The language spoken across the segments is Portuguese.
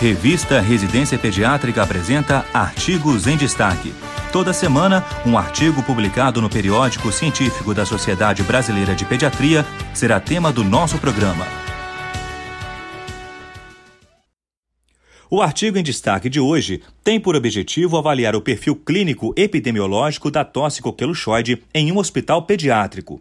Revista Residência Pediátrica apresenta Artigos em Destaque. Toda semana, um artigo publicado no periódico científico da Sociedade Brasileira de Pediatria será tema do nosso programa. O artigo em destaque de hoje tem por objetivo avaliar o perfil clínico epidemiológico da tosse coqueluchoide em um hospital pediátrico.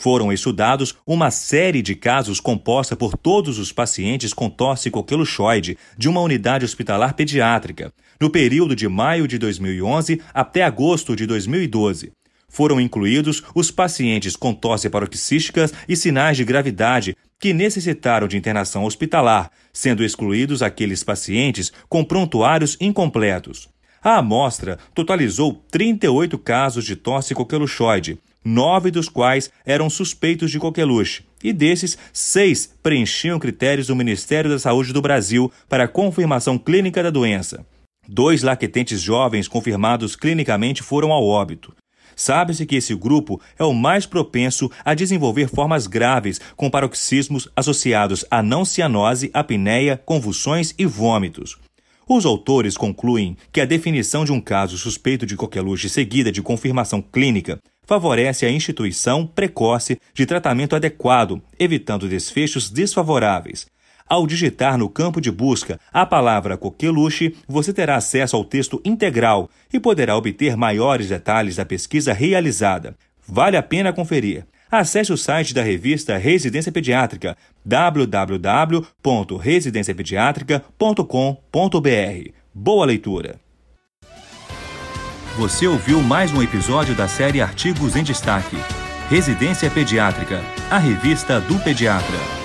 Foram estudados uma série de casos composta por todos os pacientes com tosse coqueluchoide de uma unidade hospitalar pediátrica, no período de maio de 2011 até agosto de 2012. Foram incluídos os pacientes com tosse paroxísticas e sinais de gravidade que necessitaram de internação hospitalar, sendo excluídos aqueles pacientes com prontuários incompletos. A amostra totalizou 38 casos de tosse coqueluchoide, nove dos quais eram suspeitos de coqueluche, e desses, seis preenchiam critérios do Ministério da Saúde do Brasil para confirmação clínica da doença. Dois laquetentes jovens confirmados clinicamente foram ao óbito. Sabe-se que esse grupo é o mais propenso a desenvolver formas graves com paroxismos associados a não cianose, apneia, convulsões e vômitos. Os autores concluem que a definição de um caso suspeito de coqueluche seguida de confirmação clínica favorece a instituição precoce de tratamento adequado, evitando desfechos desfavoráveis. Ao digitar no campo de busca a palavra coqueluche, você terá acesso ao texto integral e poderá obter maiores detalhes da pesquisa realizada. Vale a pena conferir. Acesse o site da revista Residência Pediátrica www.residenciapediatrica.com.br. Boa leitura! Você ouviu mais um episódio da série Artigos em Destaque. Residência Pediátrica, a revista do pediatra.